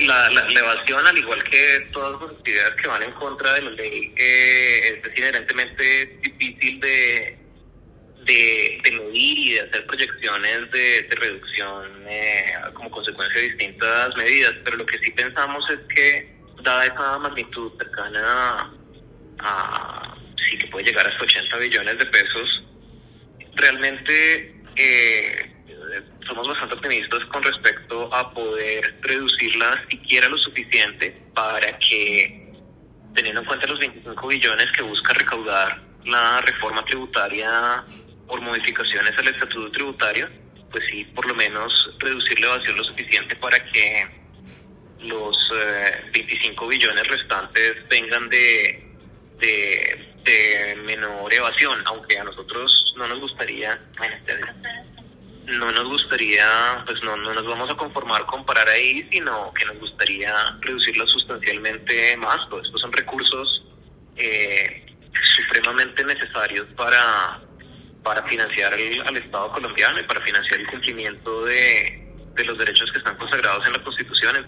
la, la, al igual que todas las actividades que van en contra de la ley, eh, es inherentemente difícil de, de, medir y de hacer proyecciones de, reducción eh, como consecuencia de distintas medidas, pero lo que sí pensamos es que, dada esa magnitud cercana a, sí que puede llegar hasta 80 billones de pesos, realmente eh, somos bastante optimistas con respecto a poder reducirla siquiera lo suficiente para que, teniendo en cuenta los 25 billones que busca recaudar la reforma tributaria por modificaciones al estatuto tributario, pues sí, por lo menos reducir la evasión lo suficiente para que los 25 eh, billones restantes vengan de, de, menor evasión, aunque a nosotros no nos gustaría, no nos gustaría, pues no, no nos vamos a conformar con parar ahí, sino que nos gustaría reducirlo sustancialmente más. Pues estos son recursos eh, supremamente necesarios para, para financiar al Estado colombiano y para financiar el cumplimiento de, de los derechos que están consagrados en la Constitución.